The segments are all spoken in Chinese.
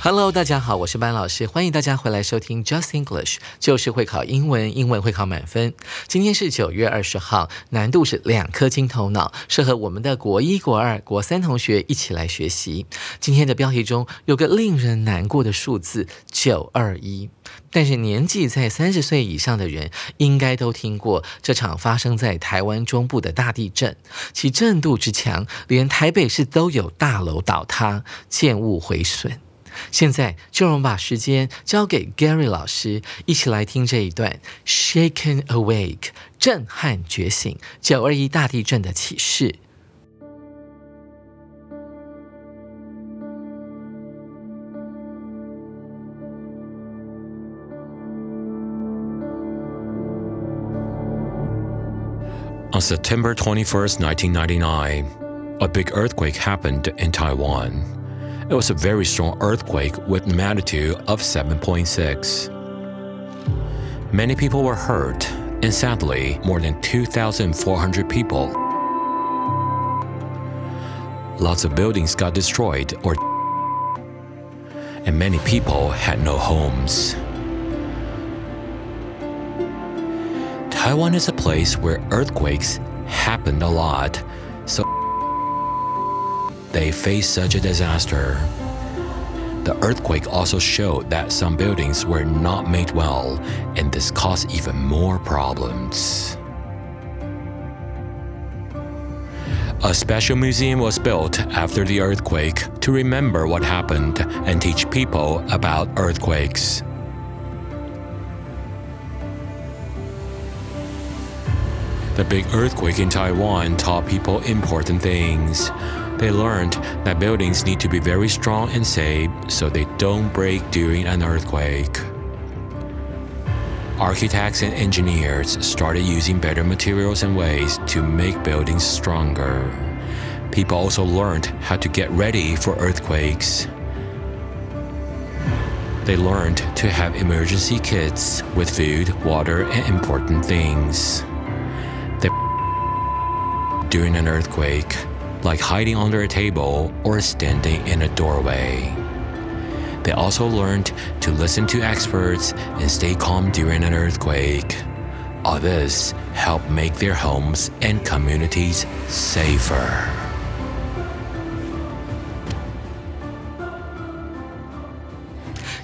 Hello，大家好，我是班老师，欢迎大家回来收听 Just English，就是会考英文，英文会考满分。今天是九月二十号，难度是两颗金头脑，适合我们的国一、国二、国三同学一起来学习。今天的标题中有个令人难过的数字九二一，但是年纪在三十岁以上的人应该都听过这场发生在台湾中部的大地震，其震度之强，连台北市都有大楼倒塌、建物毁损。现在就让我们把时间交给 Gary 老师，一起来听这一段 Shaken Awake 震撼觉醒九二一大地震的启示。On September 21st, 1999, a big earthquake happened in Taiwan. It was a very strong earthquake with a magnitude of 7.6. Many people were hurt, and sadly, more than 2,400 people. Lots of buildings got destroyed or and many people had no homes. Taiwan is a place where earthquakes happened a lot, so they faced such a disaster. The earthquake also showed that some buildings were not made well, and this caused even more problems. A special museum was built after the earthquake to remember what happened and teach people about earthquakes. The big earthquake in Taiwan taught people important things. They learned that buildings need to be very strong and safe so they don't break during an earthquake. Architects and engineers started using better materials and ways to make buildings stronger. People also learned how to get ready for earthquakes. They learned to have emergency kits with food, water, and important things. They during an earthquake, like hiding under a table or standing in a doorway. They also learned to listen to experts and stay calm during an earthquake. All this helped make their homes and communities safer.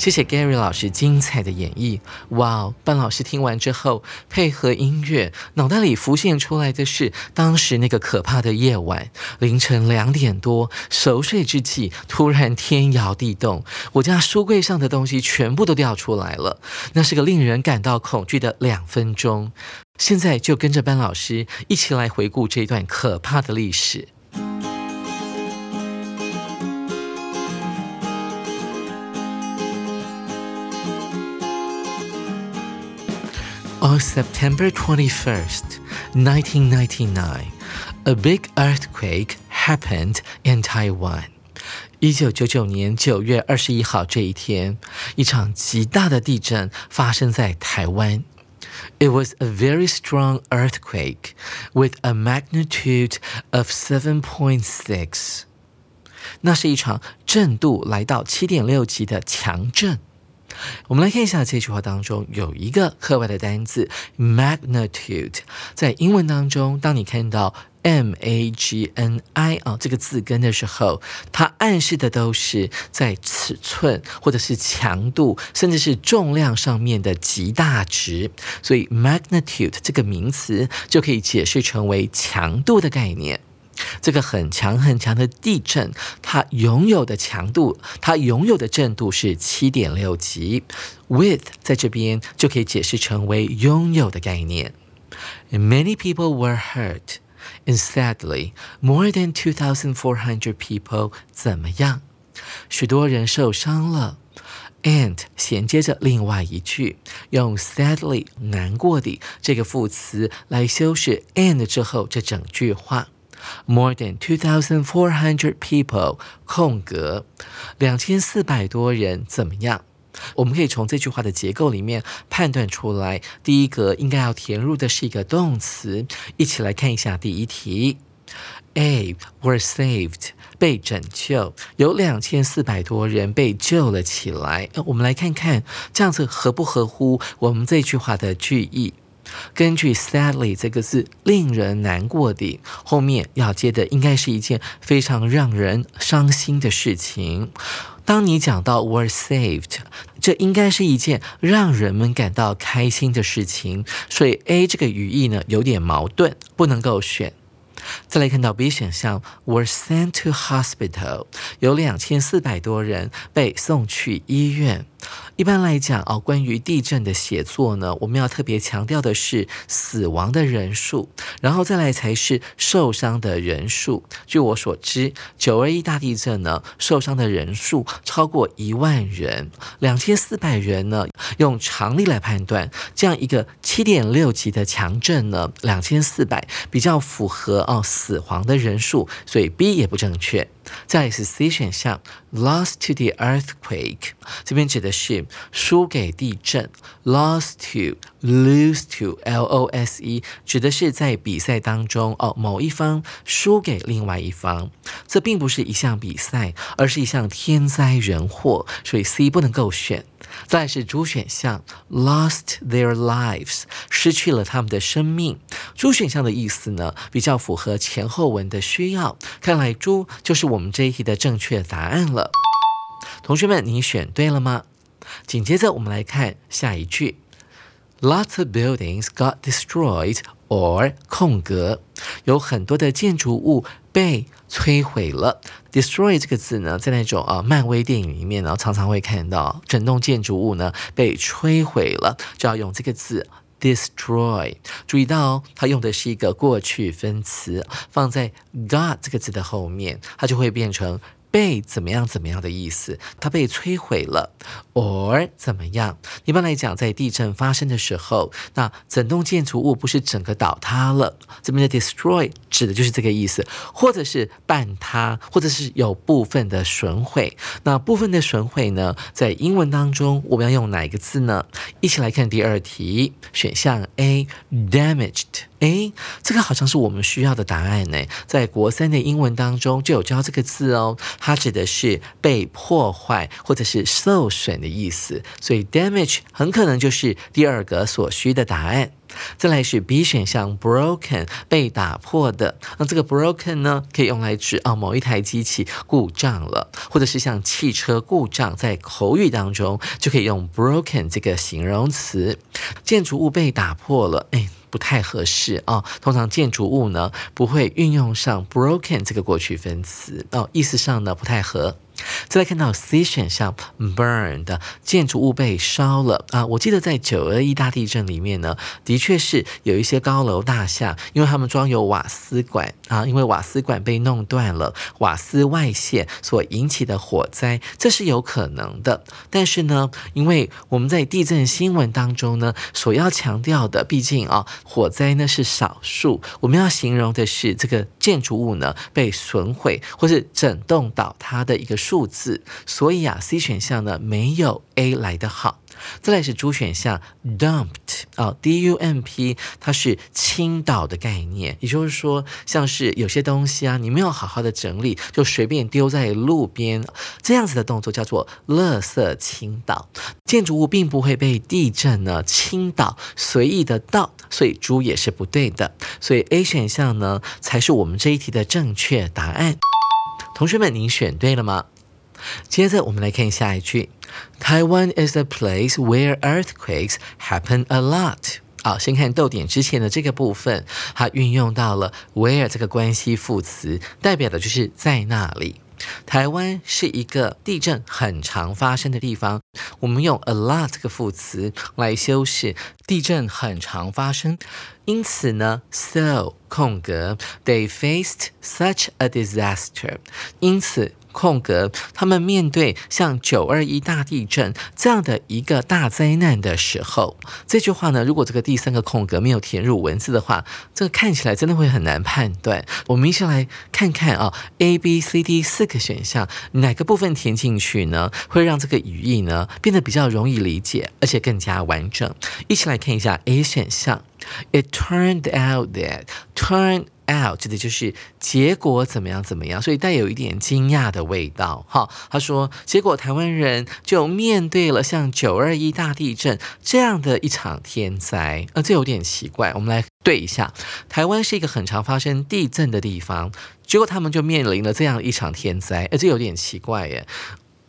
谢谢 Gary 老师精彩的演绎。哇哦，班老师听完之后，配合音乐，脑袋里浮现出来的是当时那个可怕的夜晚，凌晨两点多，熟睡之际，突然天摇地动，我家书柜上的东西全部都掉出来了。那是个令人感到恐惧的两分钟。现在就跟着班老师一起来回顾这段可怕的历史。On September 21st, 1999, a big earthquake happened in Taiwan. 一九九九年九月二十一号这一天，一场极大的地震发生在台湾。It was a very strong earthquake with a magnitude of 7.6. 那是一场震度来到七点六级的强震。 我们来看一下这句话当中有一个课外的单词 magnitude，在英文当中，当你看到 m a g n i 啊这个字根的时候，它暗示的都是在尺寸或者是强度，甚至是重量上面的极大值，所以 magnitude 这个名词就可以解释成为强度的概念。这个很强很强的地震，它拥有的强度，它拥有的震度是七点六级。With 在这边就可以解释成为拥有的概念。Many people were hurt, and sadly, more than two thousand four hundred people 怎么样？许多人受伤了。And 衔接着另外一句，用 sadly 难过的这个副词来修饰 and 之后这整句话。More than two thousand four hundred people 空格，两千四百多人怎么样？我们可以从这句话的结构里面判断出来，第一个应该要填入的是一个动词。一起来看一下第一题：A were saved 被拯救，有两千四百多人被救了起来。我们来看看这样子合不合乎我们这句话的句意。根据 sadly 这个字，令人难过的，后面要接的应该是一件非常让人伤心的事情。当你讲到 were saved，这应该是一件让人们感到开心的事情。所以 A 这个语义呢有点矛盾，不能够选。再来看到 B 选项，were sent to hospital，有两千四百多人被送去医院。一般来讲啊，关于地震的写作呢，我们要特别强调的是死亡的人数，然后再来才是受伤的人数。据我所知，九二一大地震呢，受伤的人数超过一万人，两千四百人呢，用常理来判断，这样一个七点六级的强震呢，两千四百比较符合哦死亡的人数，所以 B 也不正确。再是 C 选项，lost to the earthquake，这边指的是输给地震，lost to lose to L O S E，指的是在比赛当中哦某一方输给另外一方，这并不是一项比赛，而是一项天灾人祸，所以 C 不能够选。再是猪选项，lost their lives，失去了他们的生命。猪选项的意思呢，比较符合前后文的需要。看来猪就是我们这一题的正确答案了。同学们，你选对了吗？紧接着我们来看下一句，Lots of buildings got destroyed or 空格，有很多的建筑物被。摧毁了，destroy 这个字呢，在那种啊漫威电影里面呢，常常会看到整栋建筑物呢被摧毁了，就要用这个字 destroy。注意到哦，它用的是一个过去分词，放在 got 这个字的后面，它就会变成。被怎么样怎么样的意思？它被摧毁了，or 怎么样？一般来讲，在地震发生的时候，那整栋建筑物不是整个倒塌了？这边的 destroy 指的就是这个意思，或者是半塌，或者是有部分的损毁。那部分的损毁呢，在英文当中我们要用哪一个字呢？一起来看第二题，选项 A，damaged。诶，这个好像是我们需要的答案呢。在国三的英文当中就有教这个字哦，它指的是被破坏或者是受损的意思，所以 damage 很可能就是第二个所需的答案。再来是 B 选项，broken 被打破的。那这个 broken 呢，可以用来指啊某一台机器故障了，或者是像汽车故障，在口语当中就可以用 broken 这个形容词。建筑物被打破了，哎。不太合适啊，通常建筑物呢不会运用上 broken 这个过去分词哦，意思上呢不太合。再来看到 C 选项，burned 建筑物被烧了啊！我记得在九二一大地震里面呢，的确是有一些高楼大厦，因为他们装有瓦斯管啊，因为瓦斯管被弄断了，瓦斯外泄所引起的火灾，这是有可能的。但是呢，因为我们在地震新闻当中呢，所要强调的，毕竟啊，火灾呢是少数，我们要形容的是这个建筑物呢被损毁或是整栋倒塌的一个。数字，所以啊，C 选项呢没有 A 来的好。再来是 D 选项，dumped 啊，D U M P，它是倾倒的概念，也就是说，像是有些东西啊，你没有好好的整理，就随便丢在路边，这样子的动作叫做垃圾倾倒。建筑物并不会被地震呢倾倒，随意的倒，所以猪也是不对的。所以 A 选项呢才是我们这一题的正确答案。同学们，您选对了吗？接着我们来看下一句：Taiwan is a place where earthquakes happen a lot。好，先看逗点之前的这个部分，它运用到了 where 这个关系副词，代表的就是在那里。台湾是一个地震很常发生的地方，我们用 a lot 这个副词来修饰地震很常发生，因此呢，so 空格 they faced such a disaster，因此。空格，他们面对像九二一大地震这样的一个大灾难的时候，这句话呢，如果这个第三个空格没有填入文字的话，这个看起来真的会很难判断。我们一起来看看啊，A、B、C、D 四个选项，哪个部分填进去呢，会让这个语义呢变得比较容易理解，而且更加完整。一起来看一下 A 选项，It turned out that turn。Out 指的就是结果怎么样怎么样，所以带有一点惊讶的味道。哈，他说，结果台湾人就面对了像九二一大地震这样的一场天灾，呃，这有点奇怪。我们来对一下，台湾是一个很常发生地震的地方，结果他们就面临了这样一场天灾，呃，这有点奇怪耶。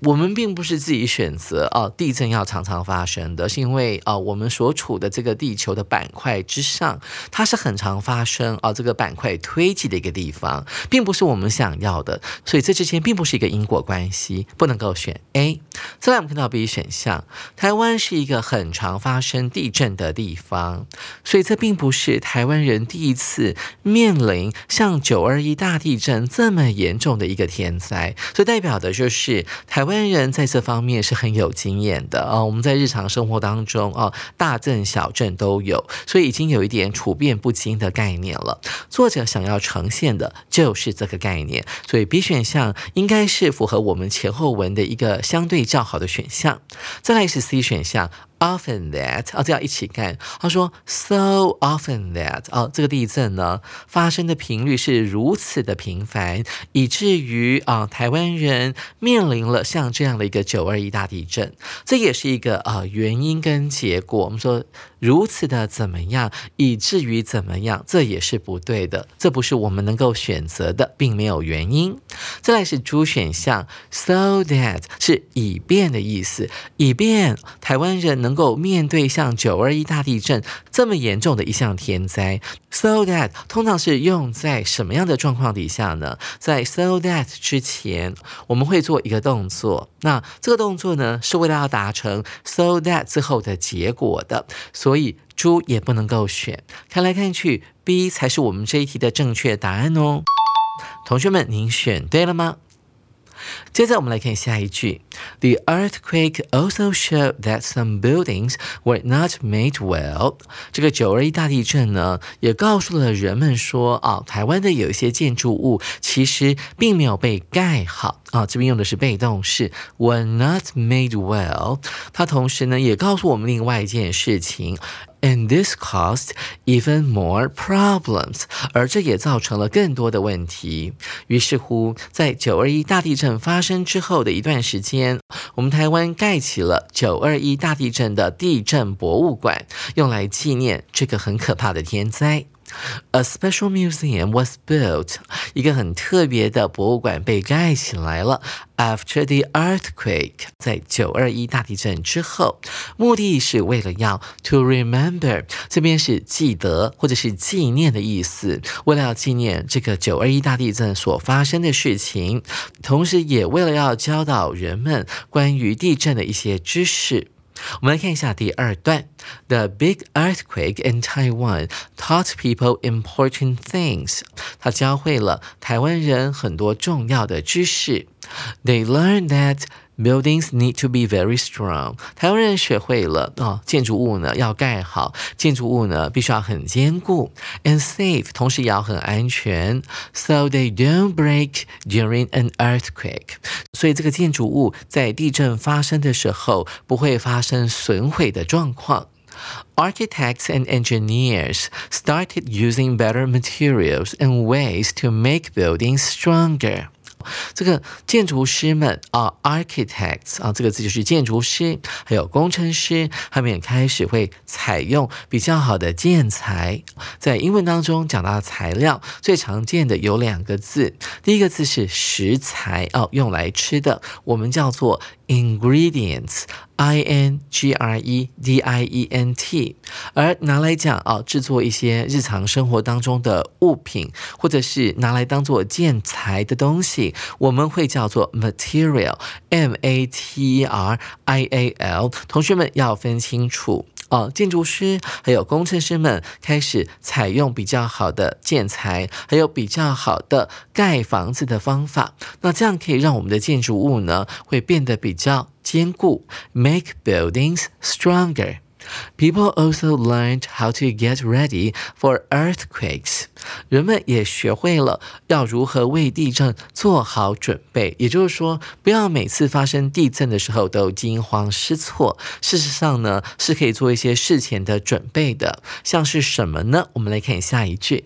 我们并不是自己选择哦，地震要常常发生的，是因为啊，我们所处的这个地球的板块之上，它是很常发生啊，这个板块推挤的一个地方，并不是我们想要的，所以这之间并不是一个因果关系，不能够选 A。再来，我们看到 B 选项，台湾是一个很常发生地震的地方，所以这并不是台湾人第一次面临像九二一大地震这么严重的一个天灾，所以代表的就是台湾。台湾人在这方面是很有经验的啊，我们在日常生活当中啊，大震小震都有，所以已经有一点处变不惊的概念了。作者想要呈现的就是这个概念，所以 B 选项应该是符合我们前后文的一个相对较好的选项。再来是 C 选项。Often that 啊，这样一起看。他说，so often that 啊，这个地震呢发生的频率是如此的频繁，以至于啊，台湾人面临了像这样的一个九二一大地震。这也是一个啊原因跟结果。我们说。如此的怎么样，以至于怎么样，这也是不对的，这不是我们能够选择的，并没有原因。再来是主选项，so that 是以便的意思，以便台湾人能能够面对像九二一大地震这么严重的一项天灾。so that 通常是用在什么样的状况底下呢？在 so that 之前，我们会做一个动作，那这个动作呢，是为了要达成 so that 之后的结果的，所以猪也不能够选，看来看去，B 才是我们这一题的正确答案哦。同学们，您选对了吗？接着我们来看下一句：The earthquake also showed that some buildings were not made well。这个九二一大地震呢，也告诉了人们说，啊，台湾的有一些建筑物其实并没有被盖好啊。这边用的是被动式，were not made well。它同时呢，也告诉我们另外一件事情。And this caused even more problems，而这也造成了更多的问题。于是乎，在九二一大地震发生之后的一段时间，我们台湾盖起了九二一大地震的地震博物馆，用来纪念这个很可怕的天灾。A special museum was built，一个很特别的博物馆被盖起来了。After the earthquake，在九二一大地震之后，目的是为了要 to remember，这边是记得或者是纪念的意思，为了要纪念这个九二一大地震所发生的事情，同时也为了要教导人们关于地震的一些知识。我们来看一下第二段：The big earthquake in Taiwan taught people important things。它教会了台湾人很多重要的知识。They learned that Buildings need to be very strong。台湾人学会了啊，建筑物呢要盖好，建筑物呢必须要很坚固，and safe，同时也要很安全，so they don't break during an earthquake。所以这个建筑物在地震发生的时候不会发生损毁的状况。Architects and engineers started using better materials and ways to make buildings stronger. 这个建筑师们啊，architects 啊，这个字就是建筑师，还有工程师，他们也开始会采用比较好的建材。在英文当中讲到材料，最常见的有两个字，第一个字是食材哦，用来吃的，我们叫做 Ingredients, I N G R E D I E N T，而拿来讲啊，制作一些日常生活当中的物品，或者是拿来当做建材的东西，我们会叫做 material，M A T E R I A L。同学们要分清楚。哦，建筑师还有工程师们开始采用比较好的建材，还有比较好的盖房子的方法。那这样可以让我们的建筑物呢，会变得比较坚固，make buildings stronger。People also learned how to get ready for earthquakes. 人们也学会了要如何为地震做好准备。也就是说，不要每次发生地震的时候都惊慌失措。事实上呢，是可以做一些事前的准备的。像是什么呢？我们来看下一句。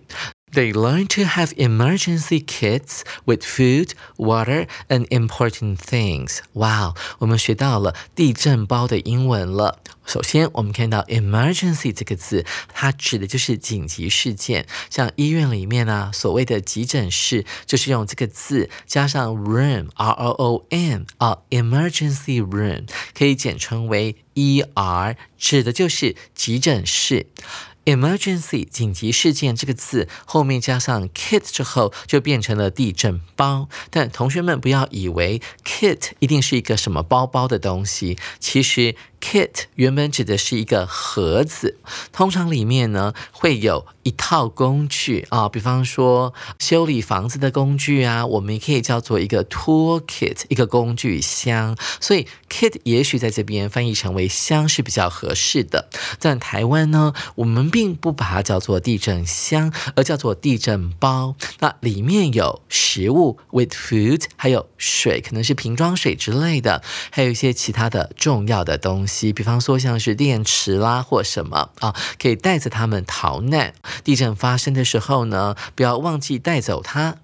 They learn to have emergency kits with food, water, and important things. Wow，我们学到了地震包的英文了。首先，我们看到 emergency 这个字，它指的就是紧急事件。像医院里面呢，所谓的急诊室，就是用这个字加上 room，r o o m 啊，emergency room 可以简称为 ER，指的就是急诊室。 Emergency 紧急事件这个字后面加上 kit 之后，就变成了地震包。但同学们不要以为 kit 一定是一个什么包包的东西，其实。Kit 原本指的是一个盒子，通常里面呢会有一套工具啊，比方说修理房子的工具啊，我们也可以叫做一个 tool kit，一个工具箱。所以 kit 也许在这边翻译成为箱是比较合适的。在台湾呢，我们并不把它叫做地震箱，而叫做地震包。那里面有食物 with food，还有水，可能是瓶装水之类的，还有一些其他的重要的东西。比方说像是电池啦或什么啊，可以带着他们逃难。地震发生的时候呢，不要忘记带走它。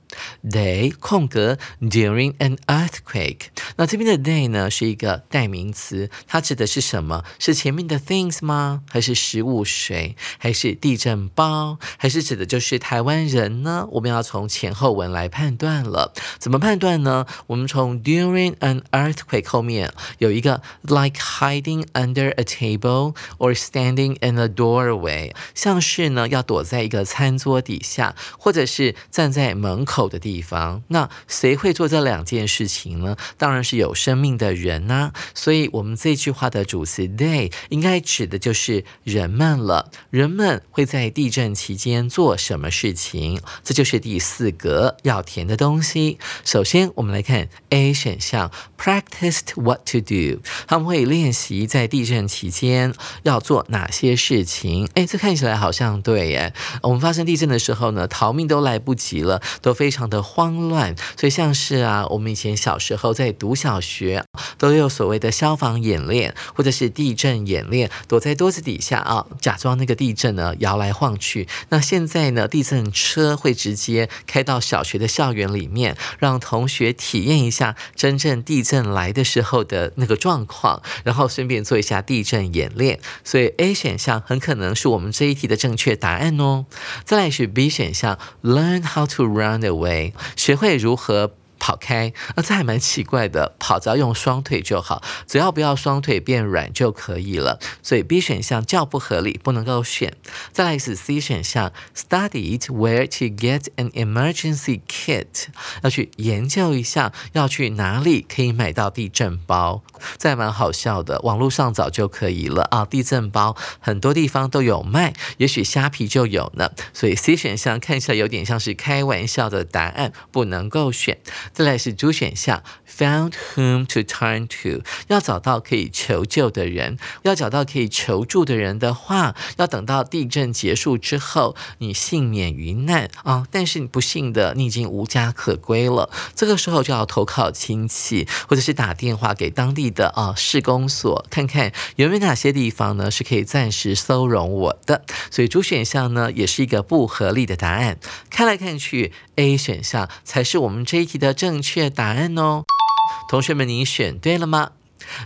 Day 空格 during an earthquake，那这边的 day 呢是一个代名词，它指的是什么？是前面的 things 吗？还是食物水？还是地震包？还是指的就是台湾人呢？我们要从前后文来判断了。怎么判断呢？我们从 during an earthquake 后面有一个 like hiding under a table or standing in a doorway，像是呢要躲在一个餐桌底下，或者是站在门口。的地方，那谁会做这两件事情呢？当然是有生命的人呐。所以，我们这句话的主词 they 应该指的就是人们了。人们会在地震期间做什么事情？这就是第四格要填的东西。首先，我们来看 A 选项，practiced what to do。他们会练习在地震期间要做哪些事情？哎，这看起来好像对耶。我们发生地震的时候呢，逃命都来不及了，都非。非常的慌乱，所以像是啊，我们以前小时候在读小学，都有所谓的消防演练或者是地震演练，躲在桌子底下啊，假装那个地震呢摇来晃去。那现在呢，地震车会直接开到小学的校园里面，让同学体验一下真正地震来的时候的那个状况，然后顺便做一下地震演练。所以 A 选项很可能是我们这一题的正确答案哦。再来是 B 选项，Learn how to run away。为学会如何。跑开，那这还蛮奇怪的。跑只要用双腿就好，只要不要双腿变软就可以了。所以 B 选项较不合理，不能够选。再来是 C 选项，studied where to get an emergency kit，要去研究一下要去哪里可以买到地震包。这还蛮好笑的，网络上找就可以了啊！地震包很多地方都有卖，也许虾皮就有呢。所以 C 选项看起来有点像是开玩笑的答案，不能够选。再来是 D 选项，found whom to turn to，要找到可以求救的人，要找到可以求助的人的话，要等到地震结束之后，你幸免于难啊！但是你不幸的，你已经无家可归了，这个时候就要投靠亲戚，或者是打电话给当地的啊市公所，看看有没有哪些地方呢是可以暂时收容我的。所以 D 选项呢也是一个不合理的答案。看来看去，A 选项才是我们这一题的。正确答案哦，同学们，你选对了吗？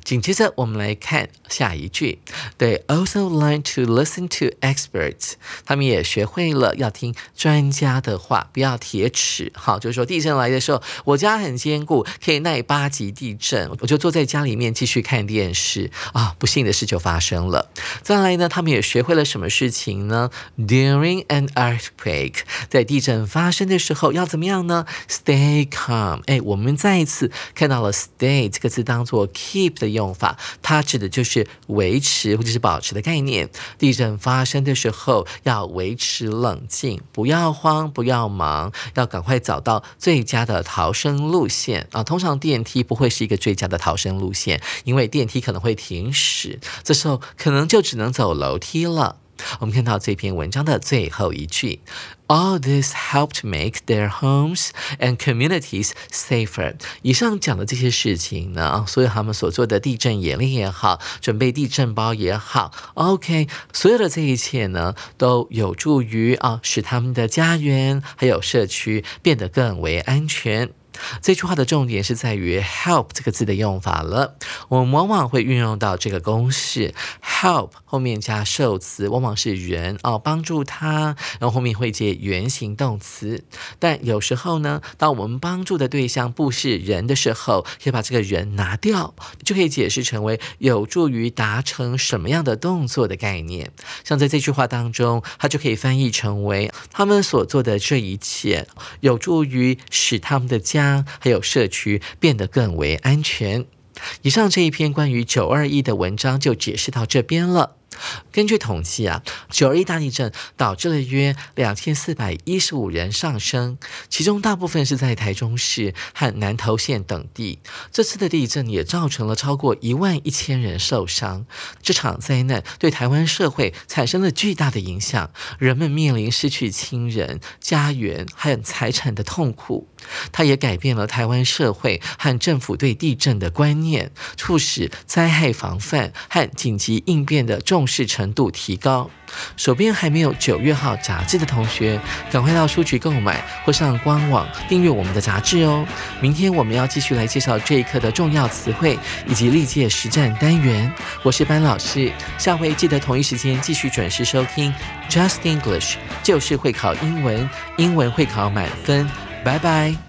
紧接着，我们来看下一句。They also learn to listen to experts。他们也学会了要听专家的话，不要铁齿。好，就是说地震来的时候，我家很坚固，可以耐八级地震，我就坐在家里面继续看电视啊。不幸的事就发生了。再来呢，他们也学会了什么事情呢？During an earthquake，在地震发生的时候要怎么样呢？Stay calm。哎，我们再一次看到了 “stay” 这个字当做 “keep” 的用法，它指的就是维持或者是保持的概念。地震发生的时候要维持冷静，不要慌，不要忙，要赶快找到最佳的逃生路线啊！通常电梯不会是一个最佳的逃生路线，因为电梯可能会停驶，这时候可能就只能走楼梯了。我们看到这篇文章的最后一句，All this helped make their homes and communities safer。以上讲的这些事情呢，啊所有他们所做的地震演练也好，准备地震包也好，OK，所有的这一切呢，都有助于啊，使他们的家园还有社区变得更为安全。这句话的重点是在于 help 这个字的用法了。我们往往会运用到这个公式，help 后面加受词，往往是人哦，帮助他，然后后面会接原形动词。但有时候呢，当我们帮助的对象不是人的时候，可以把这个人拿掉，就可以解释成为有助于达成什么样的动作的概念。像在这句话当中，它就可以翻译成为他们所做的这一切，有助于使他们的家。还有社区变得更为安全。以上这一篇关于九二一的文章就解释到这边了。根据统计啊，九二一大地震导致了约两千四百一十五人丧生，其中大部分是在台中市和南投县等地。这次的地震也造成了超过一万一千人受伤。这场灾难对台湾社会产生了巨大的影响，人们面临失去亲人、家园和财产的痛苦。它也改变了台湾社会和政府对地震的观念，促使灾害防范和紧急应变的重重视程度提高。手边还没有九月号杂志的同学，赶快到书局购买或上官网订阅我们的杂志哦。明天我们要继续来介绍这一课的重要词汇以及历届实战单元。我是班老师，下回记得同一时间继续准时收听 Just English，就是会考英文，英文会考满分。拜拜。